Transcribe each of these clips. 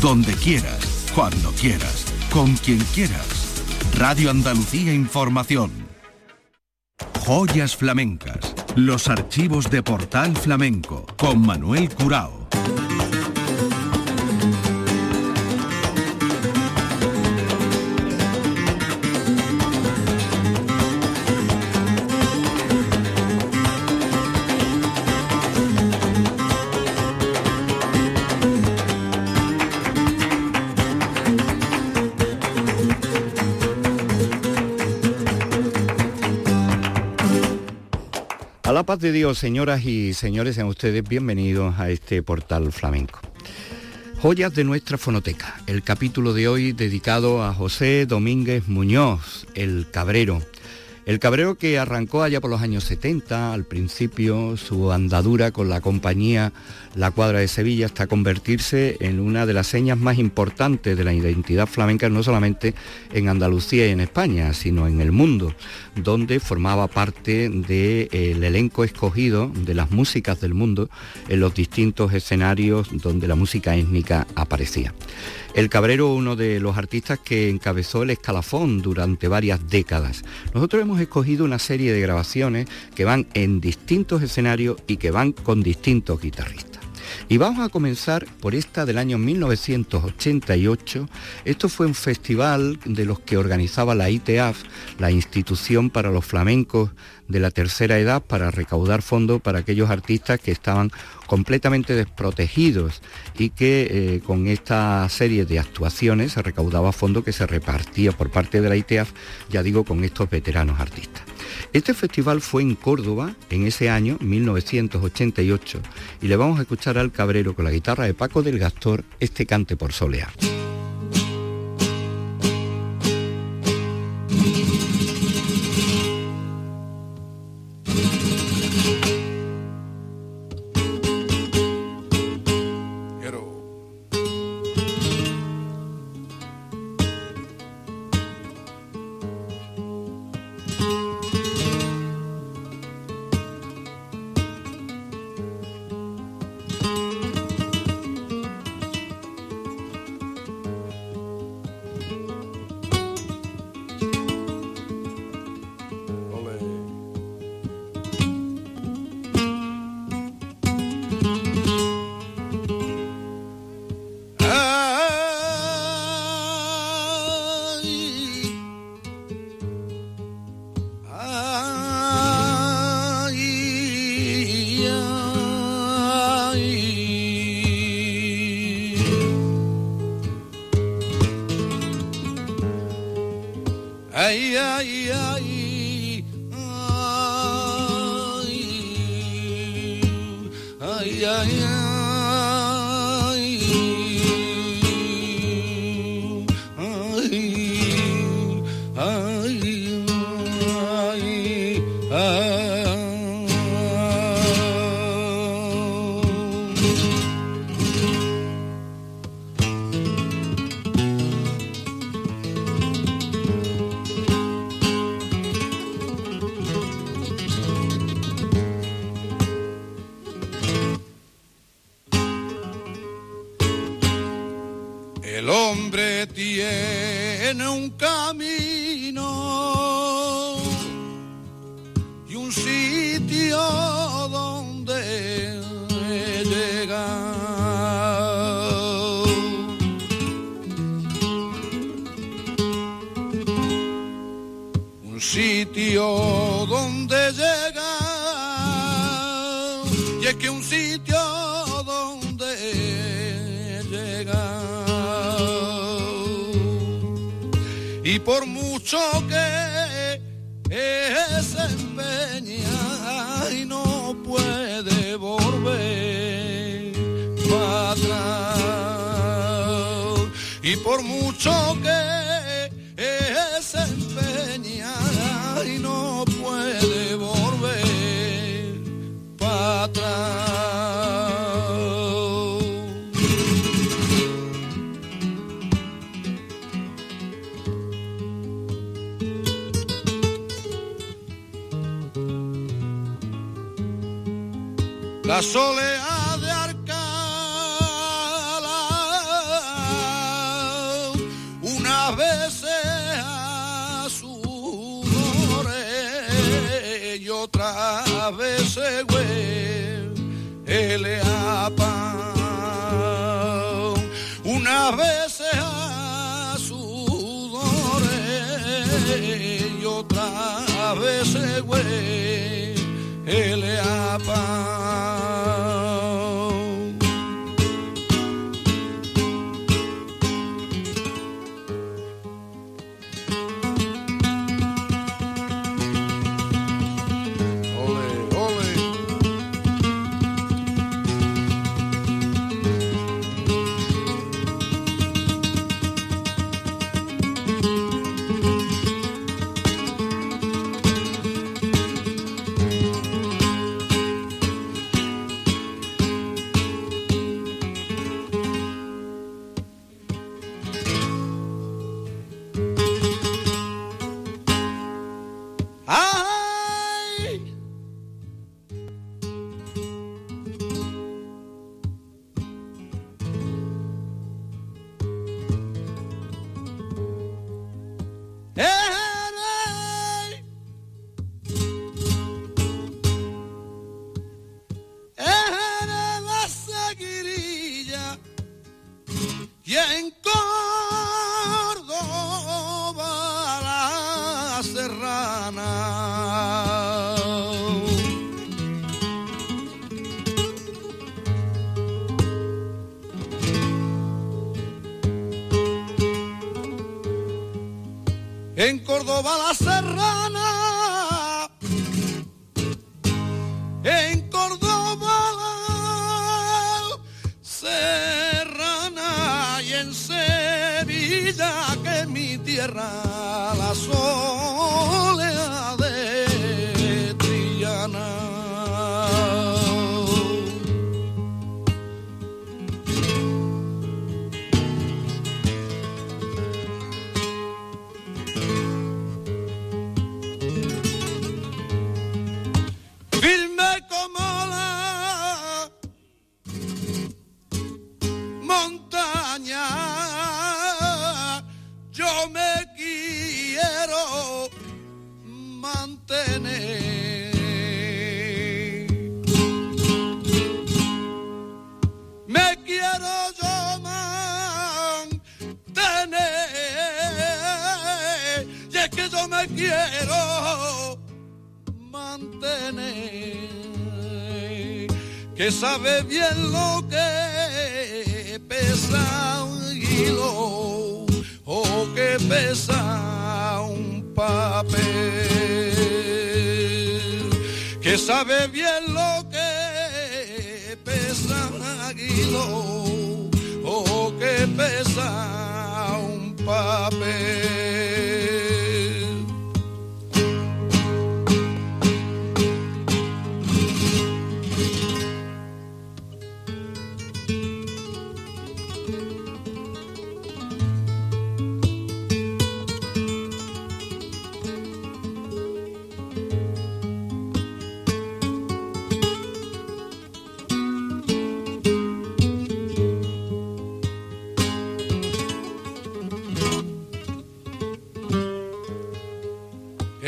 donde quieras, cuando quieras, con quien quieras. Radio Andalucía Información. Joyas flamencas. Los archivos de Portal Flamenco con Manuel Curao. La paz de Dios, señoras y señores, sean ustedes bienvenidos a este portal flamenco. Joyas de nuestra fonoteca, el capítulo de hoy dedicado a José Domínguez Muñoz, el Cabrero, el cabreo que arrancó allá por los años 70, al principio su andadura con la compañía La Cuadra de Sevilla hasta convertirse en una de las señas más importantes de la identidad flamenca, no solamente en Andalucía y en España, sino en el mundo, donde formaba parte del elenco escogido de las músicas del mundo en los distintos escenarios donde la música étnica aparecía. El Cabrero, uno de los artistas que encabezó el escalafón durante varias décadas. Nosotros hemos escogido una serie de grabaciones que van en distintos escenarios y que van con distintos guitarristas. Y vamos a comenzar por esta del año 1988. Esto fue un festival de los que organizaba la ITAF, la Institución para los Flamencos de la Tercera Edad, para recaudar fondos para aquellos artistas que estaban completamente desprotegidos y que eh, con esta serie de actuaciones se recaudaba fondo que se repartía por parte de la ITEAF, ya digo, con estos veteranos artistas. Este festival fue en Córdoba en ese año, 1988, y le vamos a escuchar al Cabrero con la guitarra de Paco del Gastor este cante por soleá de Arcala Way. tierra. Bien lo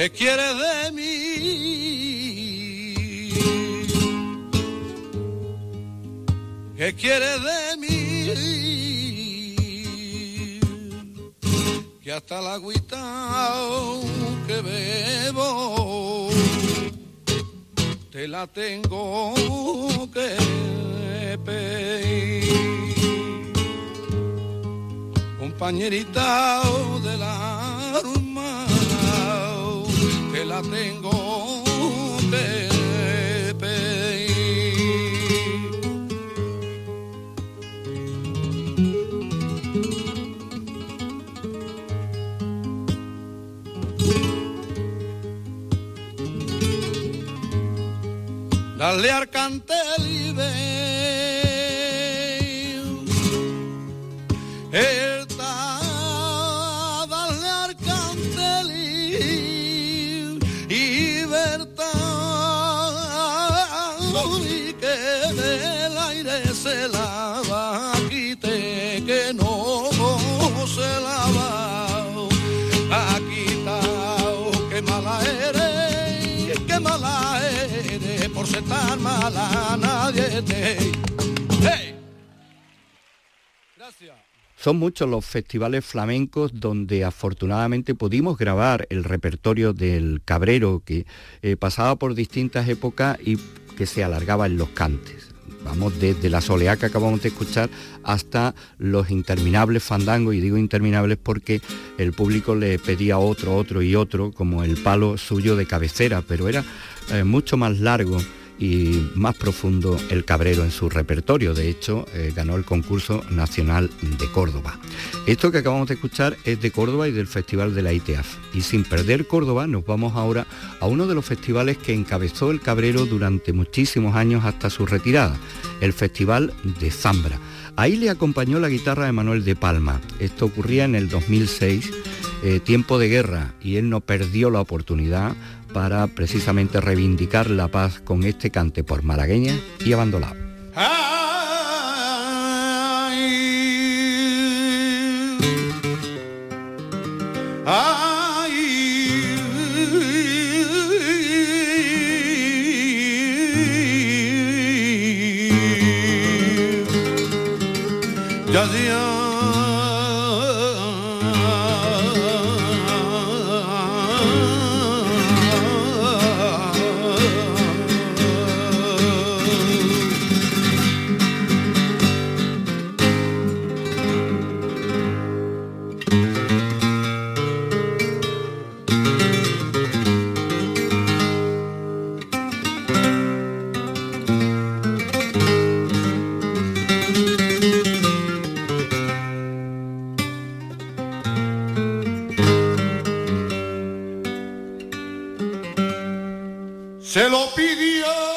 ¿Qué quieres de mí? ¿Qué quieres de mí? Que hasta la agüita que bebo te la tengo que pedir. Compañerita de la la tengo que pedir. Dale al cantel Son muchos los festivales flamencos donde afortunadamente pudimos grabar el repertorio del cabrero que eh, pasaba por distintas épocas y que se alargaba en los cantes. Vamos desde la soleá que acabamos de escuchar hasta los interminables fandangos, y digo interminables porque el público le pedía otro, otro y otro, como el palo suyo de cabecera, pero era eh, mucho más largo y más profundo el Cabrero en su repertorio. De hecho, eh, ganó el concurso nacional de Córdoba. Esto que acabamos de escuchar es de Córdoba y del Festival de la ITEAF. Y sin perder Córdoba, nos vamos ahora a uno de los festivales que encabezó el Cabrero durante muchísimos años hasta su retirada, el Festival de Zambra. Ahí le acompañó la guitarra de Manuel de Palma. Esto ocurría en el 2006, eh, tiempo de guerra, y él no perdió la oportunidad para precisamente reivindicar la paz con este cante por malagueña y abandonado. Se lo pidió.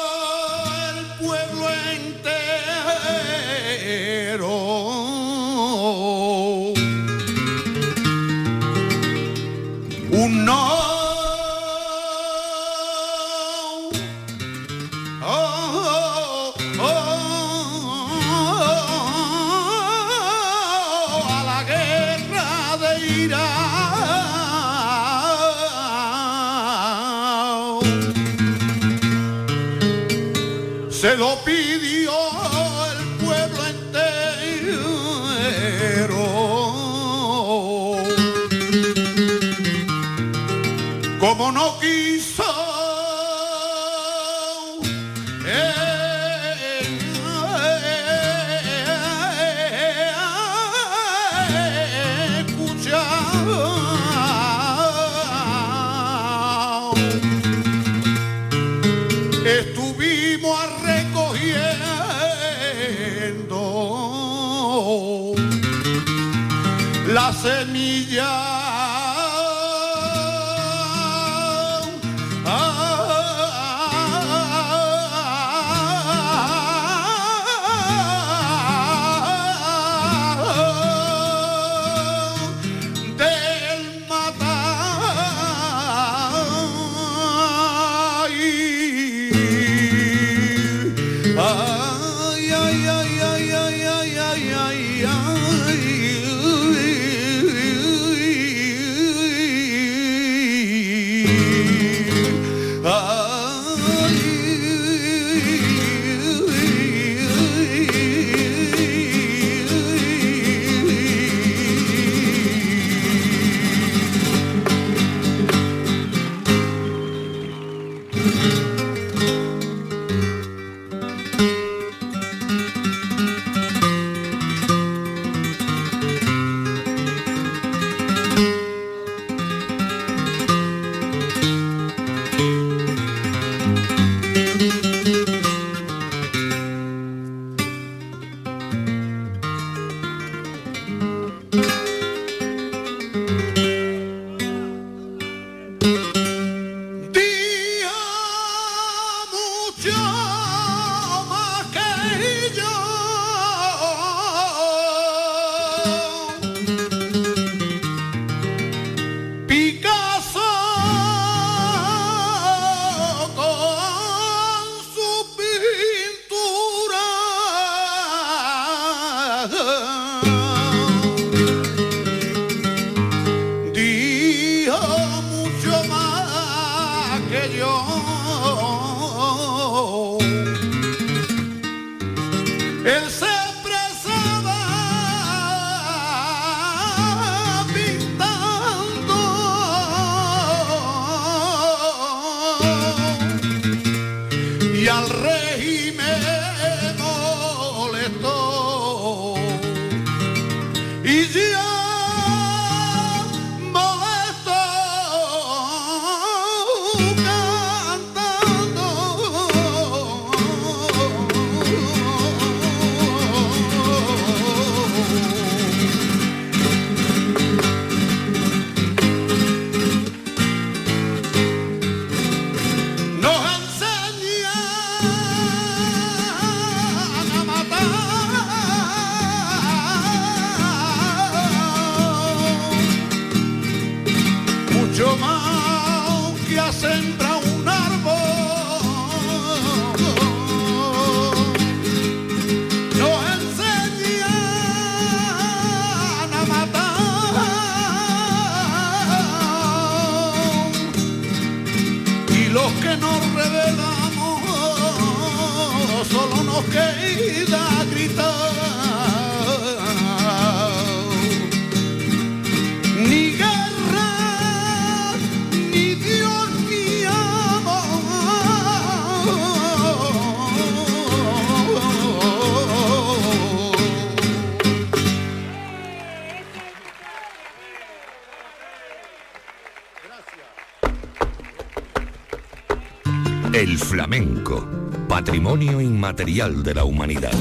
Inmaterial de la humanidad.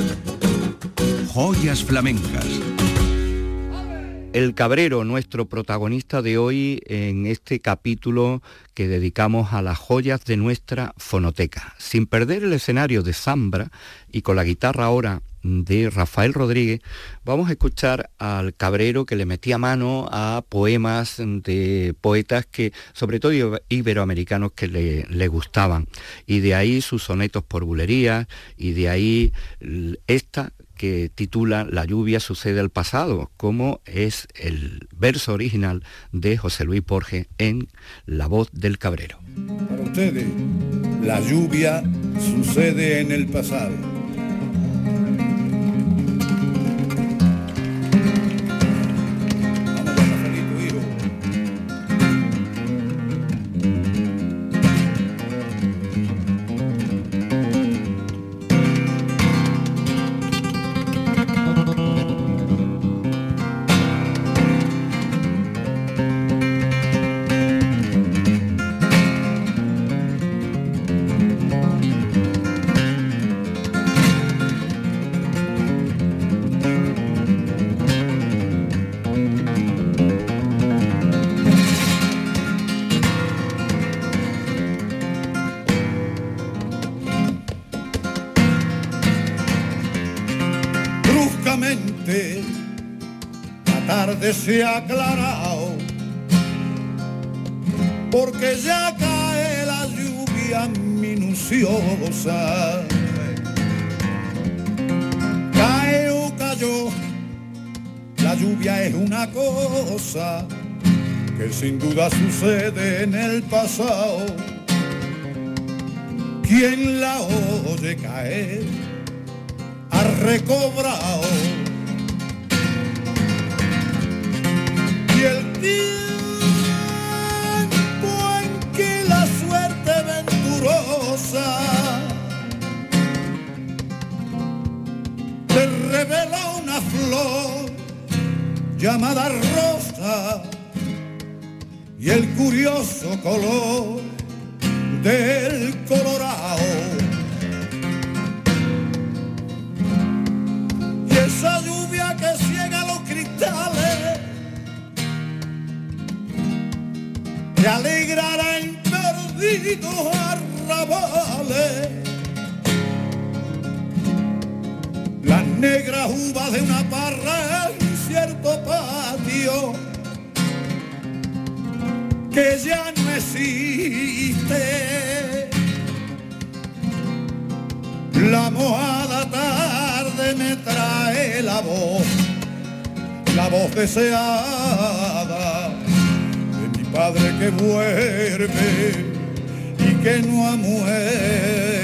Joyas flamencas. El Cabrero, nuestro protagonista de hoy en este capítulo que dedicamos a las joyas de nuestra fonoteca. Sin perder el escenario de Zambra y con la guitarra ahora de Rafael Rodríguez, vamos a escuchar al Cabrero que le metía mano a poemas de poetas que, sobre todo iberoamericanos, que le, le gustaban. Y de ahí sus sonetos por bulerías, y de ahí esta que titula La lluvia sucede al pasado, como es el verso original de José Luis Borges en La voz del cabrero. Para ustedes, la lluvia sucede en el pasado que sin duda sucede en el pasado. Quien la oye caer ha recobrado el curioso color la voz deseada Padre que vuelve y que no ha muerto.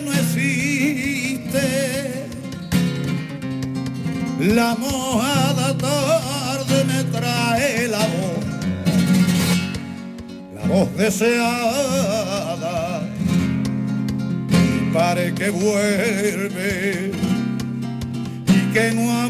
No existe. La mojada tarde me trae la voz, la voz deseada, y pare que vuelve y que no ha.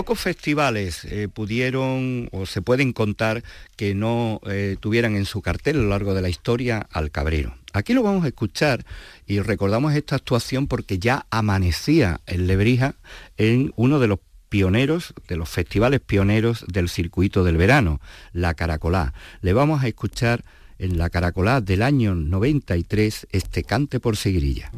Pocos festivales eh, pudieron o se pueden contar que no eh, tuvieran en su cartel a lo largo de la historia al cabrero. Aquí lo vamos a escuchar y recordamos esta actuación porque ya amanecía en Lebrija en uno de los pioneros, de los festivales pioneros del circuito del verano, la Caracolá. Le vamos a escuchar en la Caracolá del año 93 este cante por seguirilla.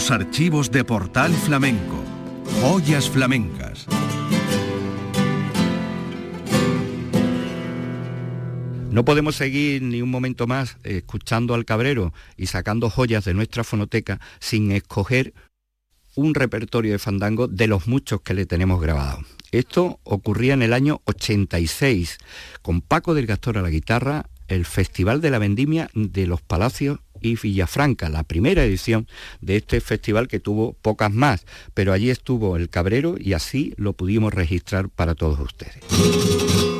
Los archivos de Portal Flamenco. Joyas flamencas. No podemos seguir ni un momento más escuchando al cabrero y sacando joyas de nuestra fonoteca sin escoger un repertorio de fandango de los muchos que le tenemos grabados. Esto ocurría en el año 86, con Paco del Gastor a la guitarra, el Festival de la Vendimia de los Palacios y Villafranca, la primera edición de este festival que tuvo pocas más, pero allí estuvo el Cabrero y así lo pudimos registrar para todos ustedes.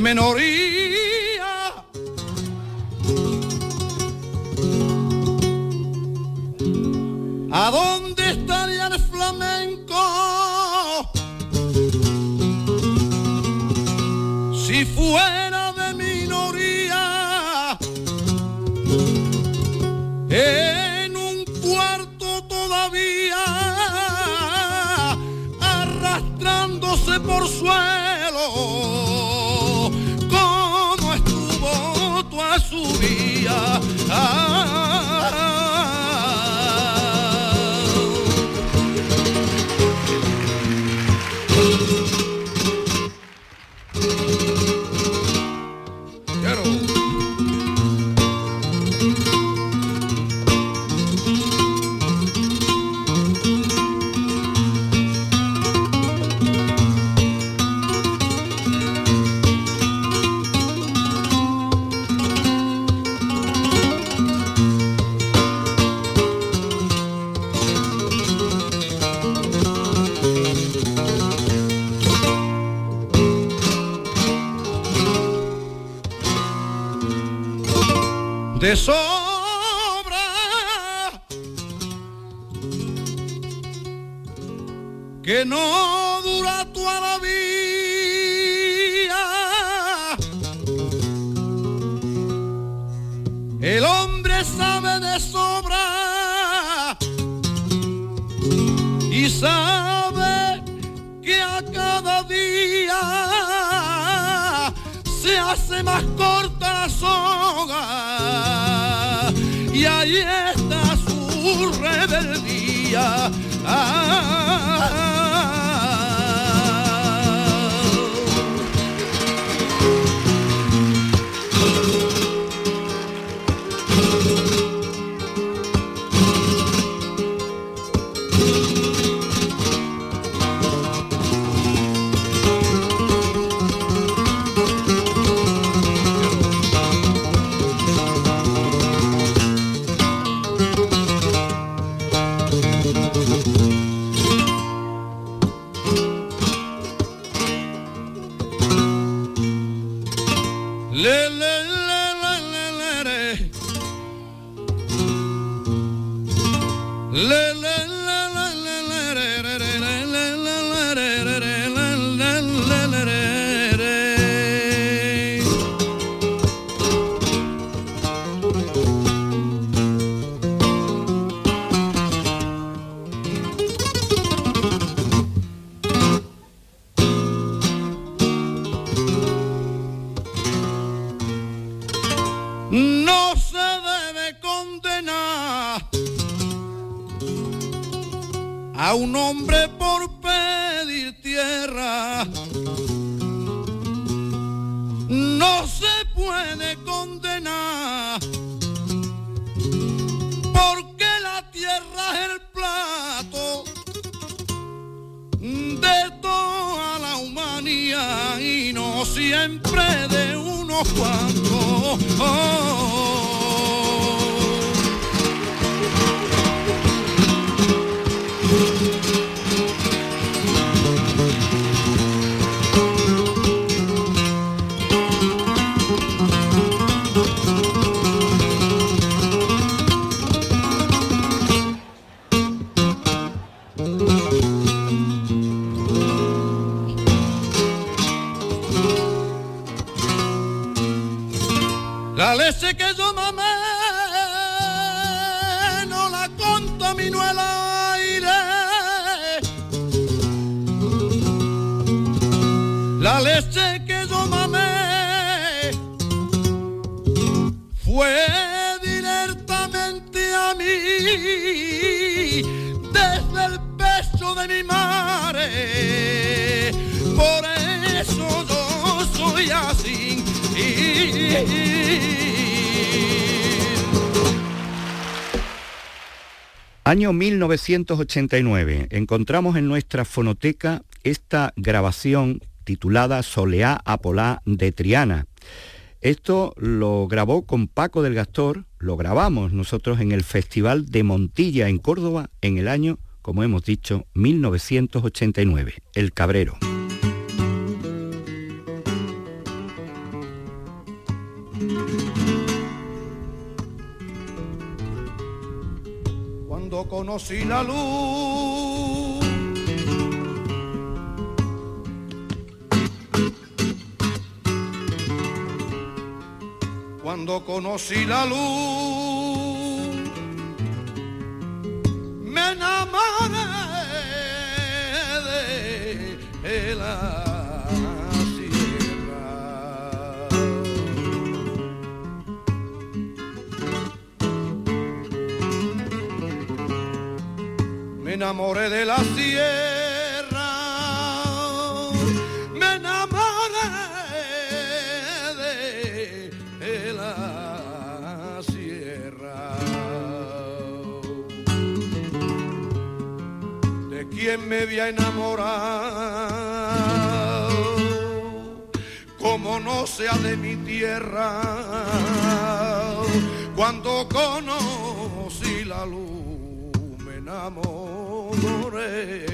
menoría. De Año 1989. Encontramos en nuestra fonoteca esta grabación titulada Soleá Apolá de Triana. Esto lo grabó con Paco del Gastor, lo grabamos nosotros en el Festival de Montilla en Córdoba en el año, como hemos dicho, 1989, El Cabrero. Conocí la luz. Cuando conocí la luz, me enamoré de la enamoré de la sierra, me enamoré de, la sierra. De quien me había enamorado, como no sea de mi tierra, cuando conocí la luz me enamoré. amore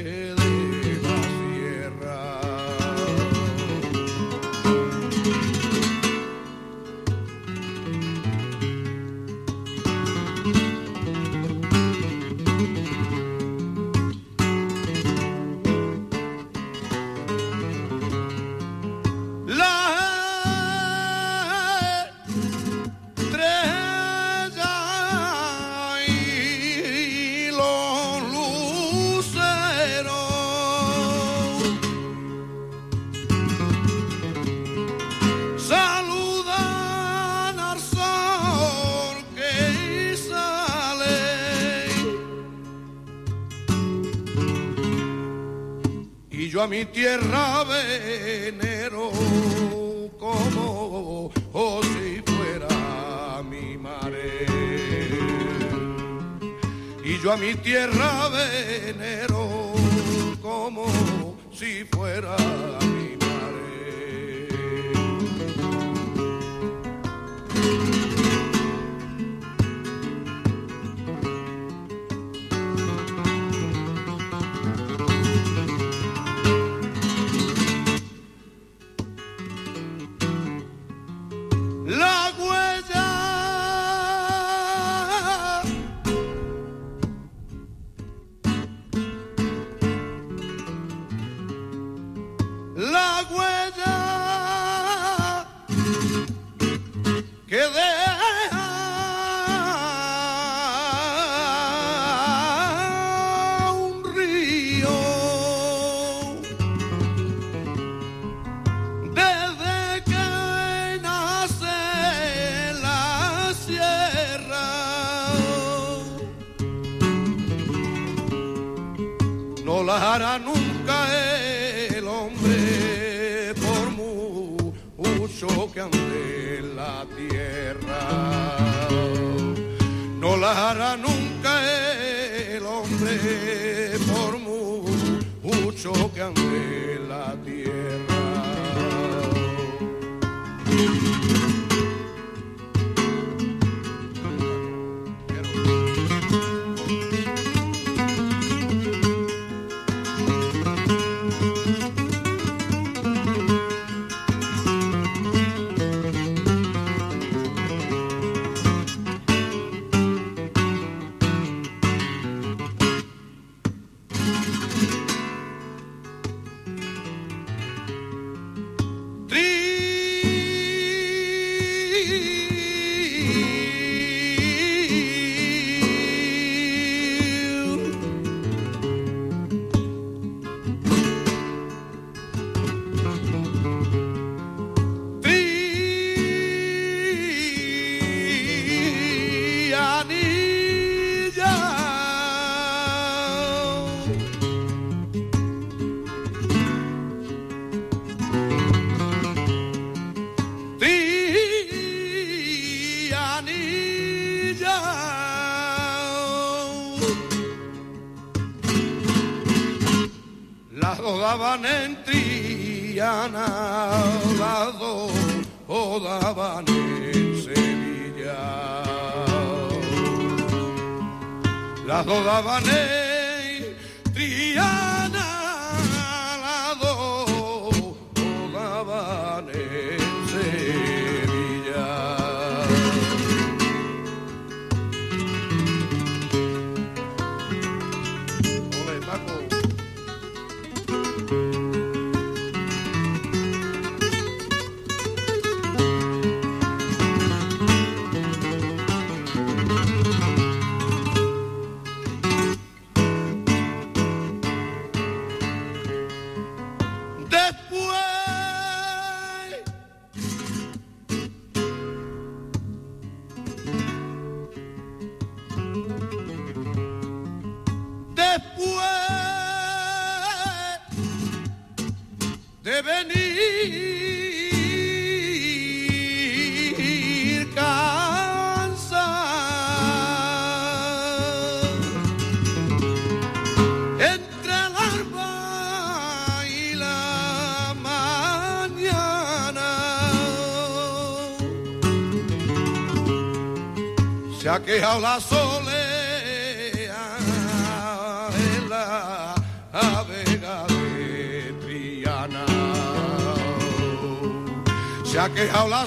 a mi tierra venero como oh, si fuera mi mare. Y yo a mi tierra venero como si fuera daban en Triana, las o daban en Sevilla. Las daban en ha quejado la soleá en la vega de Triana. Se ha quejado la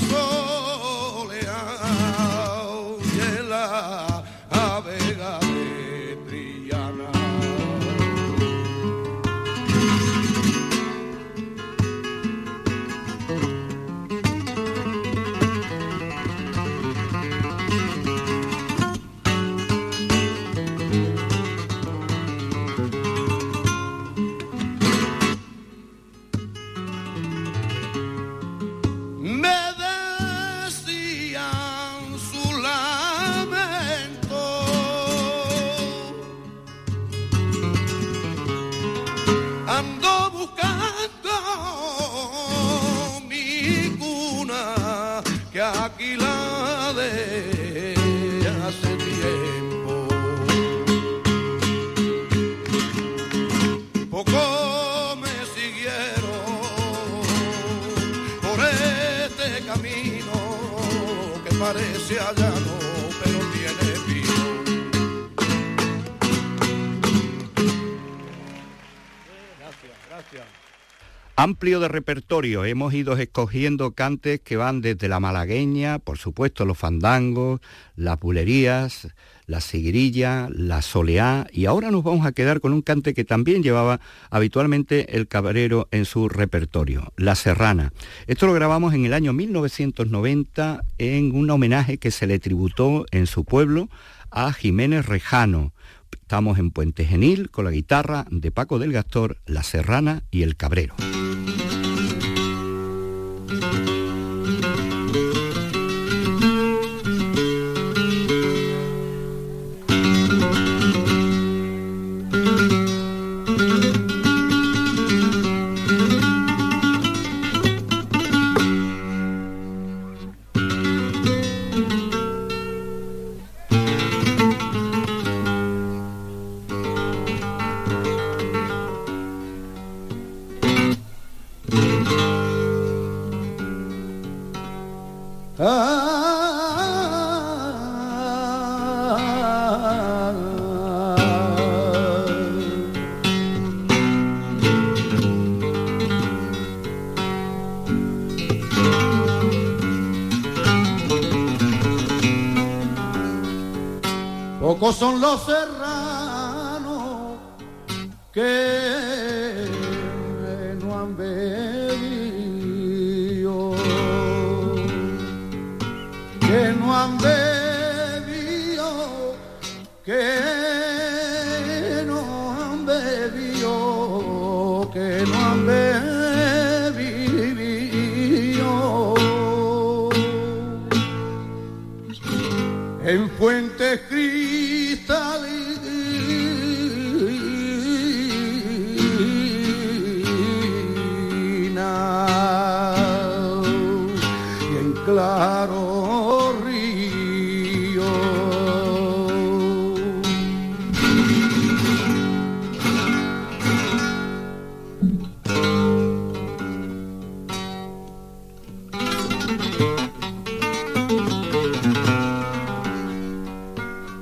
Amplio de repertorio, hemos ido escogiendo cantes que van desde la malagueña, por supuesto los fandangos, las bulerías, la seguirilla, la soleá, y ahora nos vamos a quedar con un cante que también llevaba habitualmente el cabrero en su repertorio, la serrana. Esto lo grabamos en el año 1990 en un homenaje que se le tributó en su pueblo a Jiménez Rejano. Estamos en Puente Genil con la guitarra de Paco del Gastor, la serrana y el cabrero.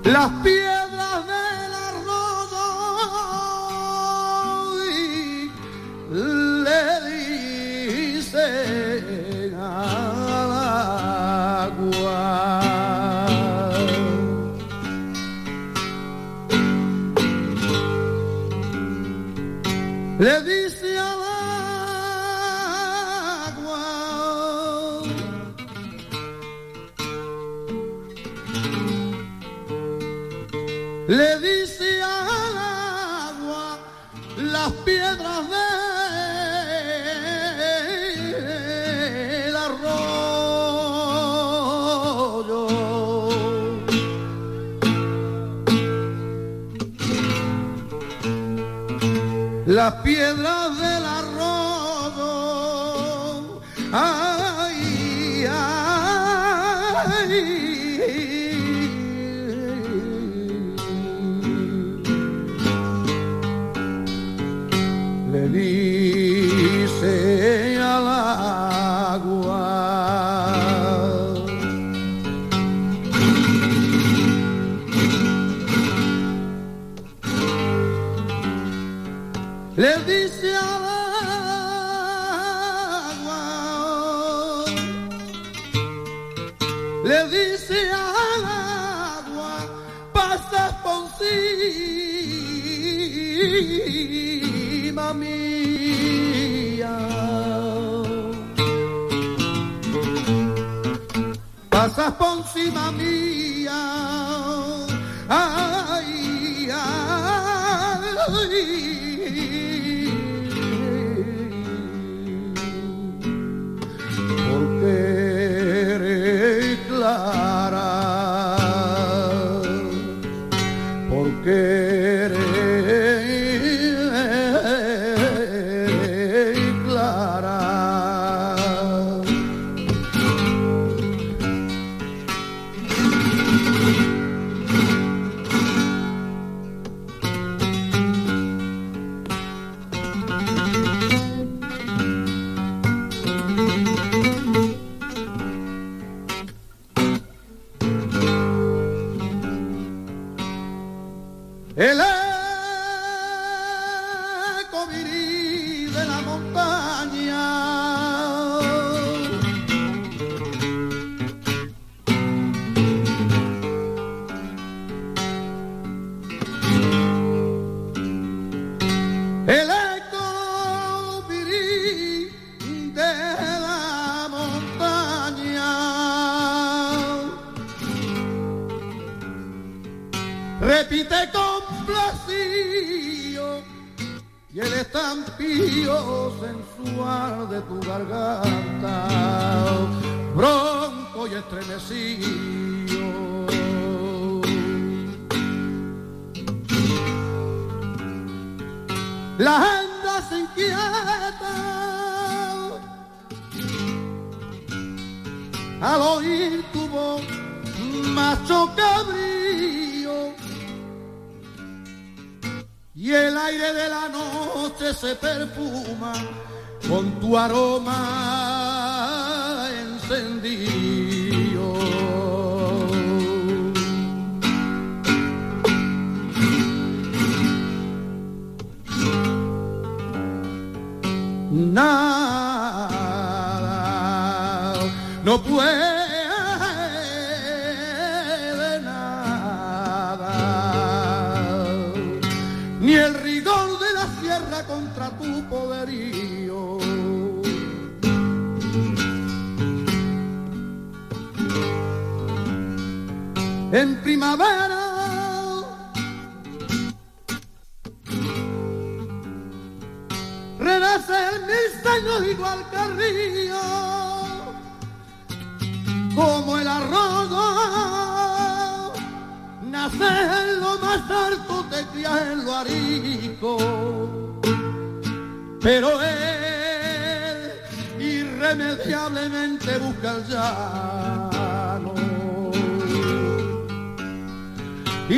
las piedras. celebrar. próxima minha. Ah, al oír tu voz, macho cabrío. Y el aire de la noche se perfuma con tu aroma encendido. Nada, no puedo. En primavera. Renace el misterio igual que el río, como el arroyo, nace en lo más alto, te cría en lo arico, pero él irremediablemente busca el Y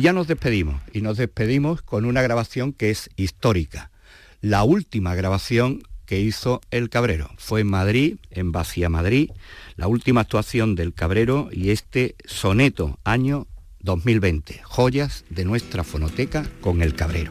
ya nos despedimos, y nos despedimos con una grabación que es histórica. La última grabación que hizo El Cabrero. Fue en Madrid, en Vacía Madrid, la última actuación del Cabrero y este soneto año 2020, joyas de nuestra fonoteca con El Cabrero.